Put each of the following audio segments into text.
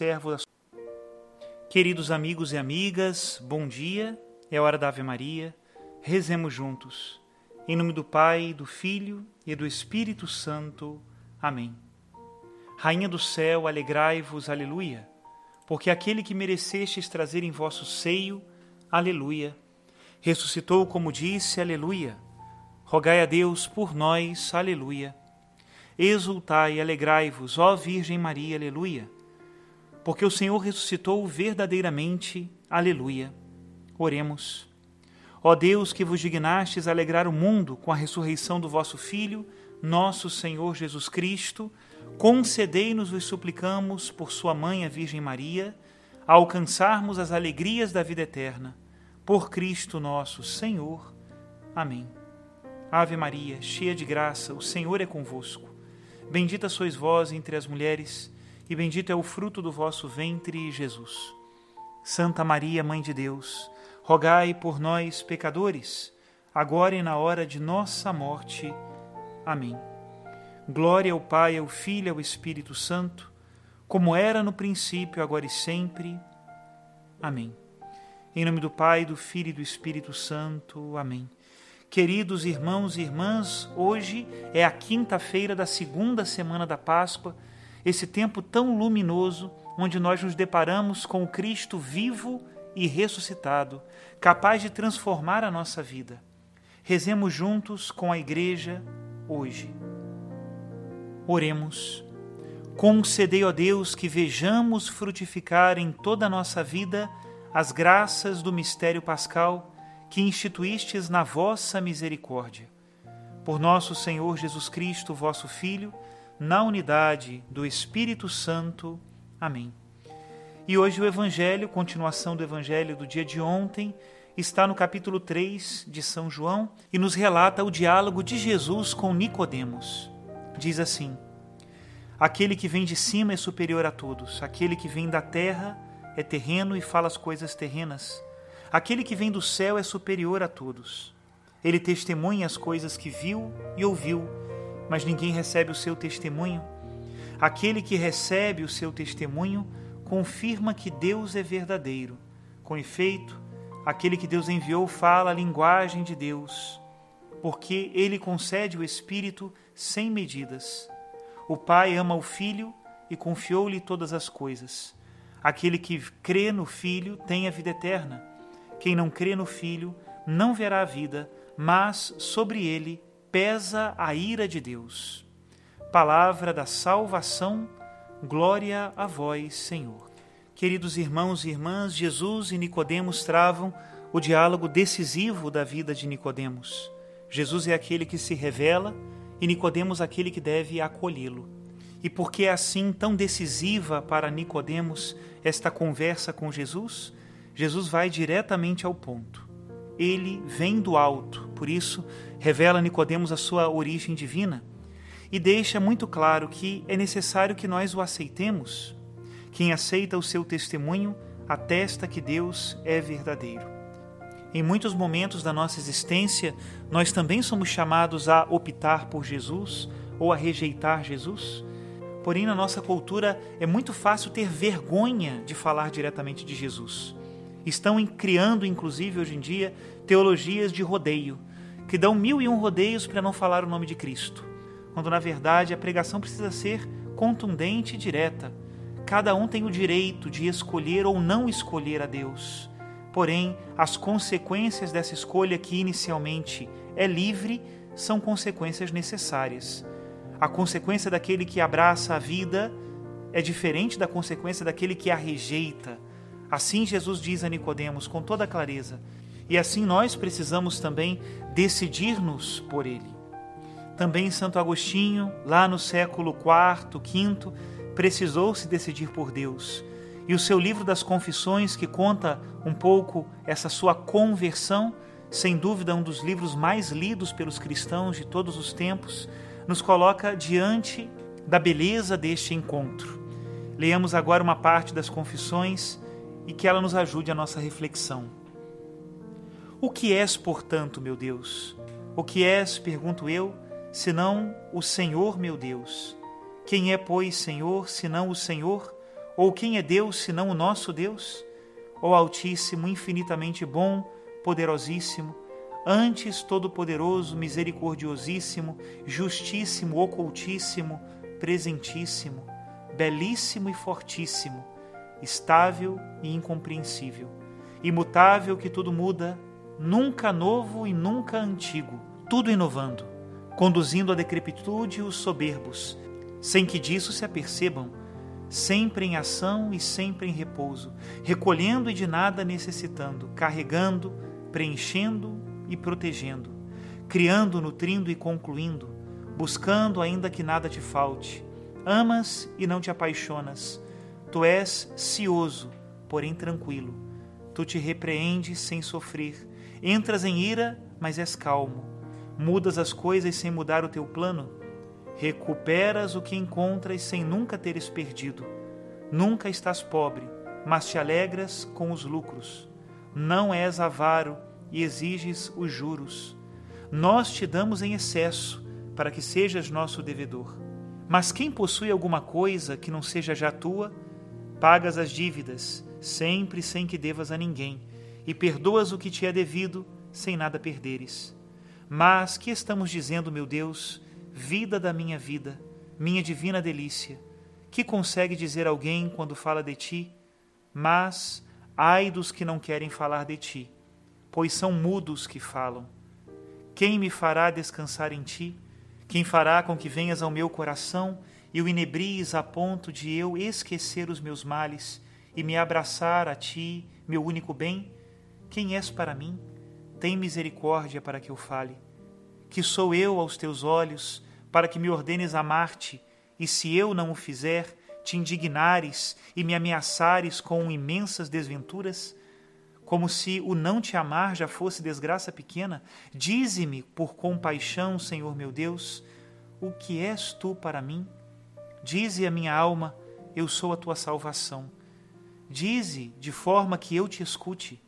servo da Queridos amigos e amigas, bom dia. É hora da Ave Maria. Rezemos juntos. Em nome do Pai, do Filho e do Espírito Santo. Amém. Rainha do céu, alegrai-vos, aleluia, porque aquele que merecestes trazer em vosso seio, aleluia, ressuscitou como disse, aleluia. Rogai a Deus por nós, aleluia. Exultai alegrai-vos, ó Virgem Maria, aleluia porque o Senhor ressuscitou verdadeiramente. Aleluia. Oremos. Ó Deus, que vos dignastes alegrar o mundo com a ressurreição do vosso Filho, nosso Senhor Jesus Cristo, concedei-nos, vos suplicamos, por sua mãe, a Virgem Maria, a alcançarmos as alegrias da vida eterna. Por Cristo nosso Senhor. Amém. Ave Maria, cheia de graça, o Senhor é convosco. Bendita sois vós entre as mulheres e bendito é o fruto do vosso ventre, Jesus. Santa Maria, Mãe de Deus, rogai por nós, pecadores, agora e na hora de nossa morte. Amém. Glória ao Pai, ao Filho e ao Espírito Santo, como era no princípio, agora e sempre. Amém. Em nome do Pai, do Filho e do Espírito Santo. Amém. Queridos irmãos e irmãs, hoje é a quinta-feira da segunda semana da Páscoa esse tempo tão luminoso onde nós nos deparamos com o Cristo vivo e ressuscitado, capaz de transformar a nossa vida. Rezemos juntos com a Igreja hoje. Oremos. Concedei, ó Deus, que vejamos frutificar em toda a nossa vida as graças do mistério pascal que instituístes na vossa misericórdia. Por nosso Senhor Jesus Cristo, vosso Filho, na unidade do Espírito Santo. Amém. E hoje o Evangelho, continuação do Evangelho do dia de ontem, está no capítulo 3 de São João e nos relata o diálogo de Jesus com Nicodemos. Diz assim: Aquele que vem de cima é superior a todos, aquele que vem da terra é terreno e fala as coisas terrenas. Aquele que vem do céu é superior a todos. Ele testemunha as coisas que viu e ouviu mas ninguém recebe o seu testemunho. Aquele que recebe o seu testemunho confirma que Deus é verdadeiro. Com efeito, aquele que Deus enviou fala a linguagem de Deus, porque ele concede o Espírito sem medidas. O Pai ama o Filho e confiou-lhe todas as coisas. Aquele que crê no Filho tem a vida eterna. Quem não crê no Filho não verá a vida, mas sobre ele pesa a ira de Deus. Palavra da salvação, glória a vós, Senhor. Queridos irmãos e irmãs, Jesus e Nicodemos travam o diálogo decisivo da vida de Nicodemos. Jesus é aquele que se revela e Nicodemos aquele que deve acolhê-lo. E por que é assim tão decisiva para Nicodemos esta conversa com Jesus? Jesus vai diretamente ao ponto ele vem do alto. Por isso, revela a Nicodemos a sua origem divina e deixa muito claro que é necessário que nós o aceitemos. Quem aceita o seu testemunho atesta que Deus é verdadeiro. Em muitos momentos da nossa existência, nós também somos chamados a optar por Jesus ou a rejeitar Jesus. Porém, na nossa cultura é muito fácil ter vergonha de falar diretamente de Jesus. Estão criando, inclusive, hoje em dia, teologias de rodeio, que dão mil e um rodeios para não falar o nome de Cristo, quando na verdade a pregação precisa ser contundente e direta. Cada um tem o direito de escolher ou não escolher a Deus. Porém, as consequências dessa escolha, que inicialmente é livre, são consequências necessárias. A consequência daquele que abraça a vida é diferente da consequência daquele que a rejeita Assim Jesus diz a Nicodemos com toda clareza, e assim nós precisamos também decidir-nos por ele. Também Santo Agostinho, lá no século IV, V, precisou se decidir por Deus. E o seu livro das Confissões, que conta um pouco essa sua conversão, sem dúvida um dos livros mais lidos pelos cristãos de todos os tempos, nos coloca diante da beleza deste encontro. Leamos agora uma parte das Confissões e que ela nos ajude a nossa reflexão. O que és, portanto, meu Deus? O que és, pergunto eu, senão o Senhor, meu Deus? Quem é, pois, Senhor, senão o Senhor, Ou quem é Deus senão o nosso Deus? Ó Altíssimo, infinitamente bom, poderosíssimo, antes todo-poderoso, misericordiosíssimo, justíssimo, ocultíssimo, presentíssimo, belíssimo e fortíssimo, estável e incompreensível, imutável que tudo muda, nunca novo e nunca antigo, tudo inovando, conduzindo à decrepitude os soberbos, sem que disso se apercebam, sempre em ação e sempre em repouso, recolhendo e de nada necessitando, carregando, preenchendo e protegendo, criando, nutrindo e concluindo, buscando ainda que nada te falte. Amas e não te apaixonas. Tu és cioso, porém tranquilo. Tu te repreendes sem sofrer. Entras em ira, mas és calmo. Mudas as coisas sem mudar o teu plano Recuperas o que encontras sem nunca teres perdido. Nunca estás pobre, mas te alegras com os lucros. Não és avaro e exiges os juros. Nós te damos em excesso, para que sejas nosso devedor. Mas quem possui alguma coisa que não seja já tua, pagas as dívidas, sempre sem que devas a ninguém, e perdoas o que te é devido, sem nada perderes. Mas que estamos dizendo, meu Deus, vida da minha vida, minha divina delícia, que consegue dizer alguém quando fala de ti, mas ai dos que não querem falar de ti, pois são mudos que falam. Quem me fará descansar em ti? Quem fará com que venhas ao meu coração e o inebries a ponto de eu esquecer os meus males e me abraçar a ti, meu único bem? Quem és para mim? Tem misericórdia para que eu fale. Que sou eu aos teus olhos, para que me ordenes amar-te, e se eu não o fizer, te indignares e me ameaçares com imensas desventuras? Como se o não te amar já fosse desgraça pequena, dize-me por compaixão, Senhor meu Deus, o que és tu para mim? Dize a minha alma, eu sou a tua salvação. Dize de forma que eu te escute.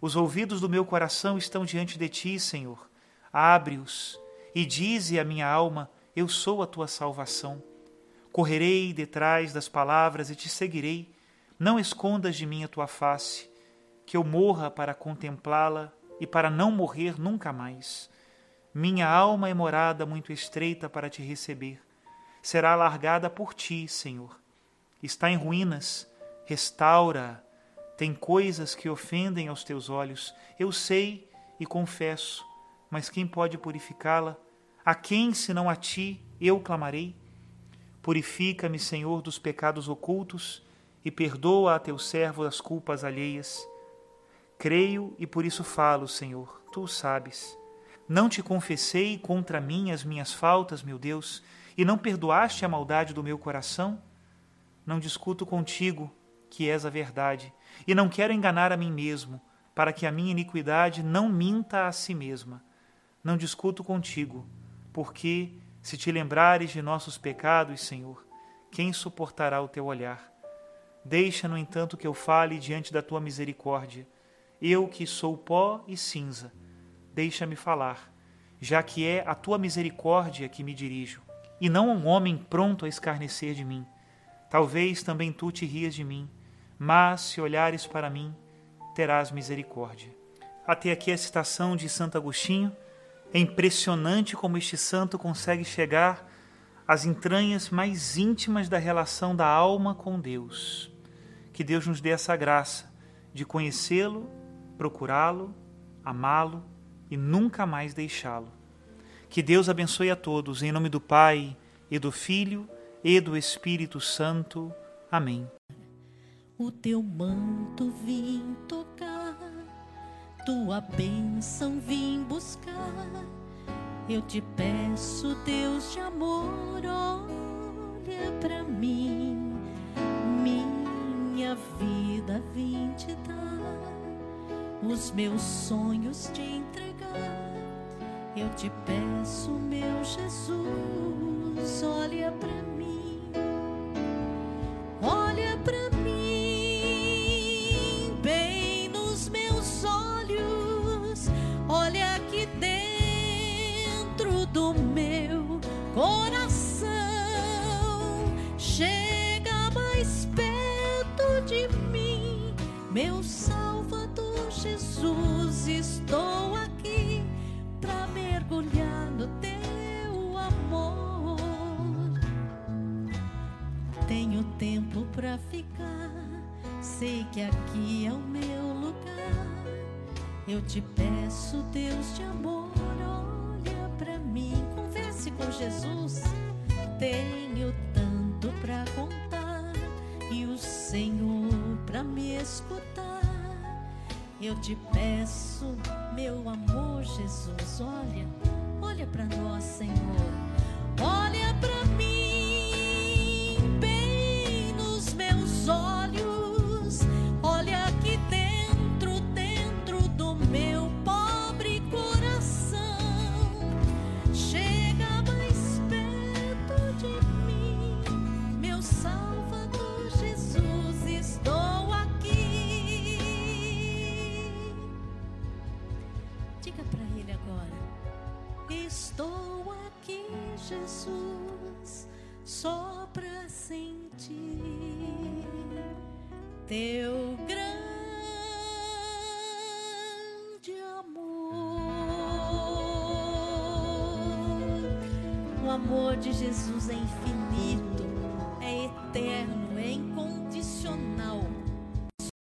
Os ouvidos do meu coração estão diante de ti, Senhor. Abre-os e dize a minha alma, eu sou a tua salvação. Correrei detrás das palavras e te seguirei. Não escondas de mim a tua face, que eu morra para contemplá-la e para não morrer nunca mais. Minha alma é morada muito estreita para te receber. Será alargada por ti, Senhor. Está em ruínas, restaura. Tem coisas que ofendem aos teus olhos. Eu sei e confesso, mas quem pode purificá-la? A quem, senão a ti, eu clamarei? Purifica-me, Senhor, dos pecados ocultos e perdoa a teu servo as culpas alheias. Creio e por isso falo, Senhor, tu o sabes. Não te confessei contra mim as minhas faltas, meu Deus, e não perdoaste a maldade do meu coração? Não discuto contigo, que és a verdade, e não quero enganar a mim mesmo, para que a minha iniquidade não minta a si mesma. Não discuto contigo, porque, se te lembrares de nossos pecados, Senhor, quem suportará o teu olhar? Deixa, no entanto, que eu fale diante da tua misericórdia. Eu que sou pó e cinza, deixa-me falar, já que é a tua misericórdia que me dirijo, e não um homem pronto a escarnecer de mim. Talvez também tu te rias de mim, mas se olhares para mim, terás misericórdia. Até aqui a citação de Santo Agostinho é impressionante como este santo consegue chegar às entranhas mais íntimas da relação da alma com Deus. Que Deus nos dê essa graça de conhecê-lo, procurá-lo, amá-lo e nunca mais deixá-lo. Que Deus abençoe a todos, em nome do Pai, e do Filho, e do Espírito Santo. Amém. O teu manto vim tocar tua bênção vim buscar. Eu te peço, Deus de amor, olha para mim. Minha vida vim te dar, os meus sonhos te entregar. Eu te peço, meu Jesus, olha para mim. Olha para coração ficar, sei que aqui é o meu lugar. Eu te peço, Deus de amor, olha para mim, converse com Jesus. Tenho tanto para contar e o Senhor para me escutar. Eu te peço, meu amor, Jesus, olha, olha para nós, Senhor. Olha para mim, só para sentir teu grande amor. O amor de Jesus é infinito,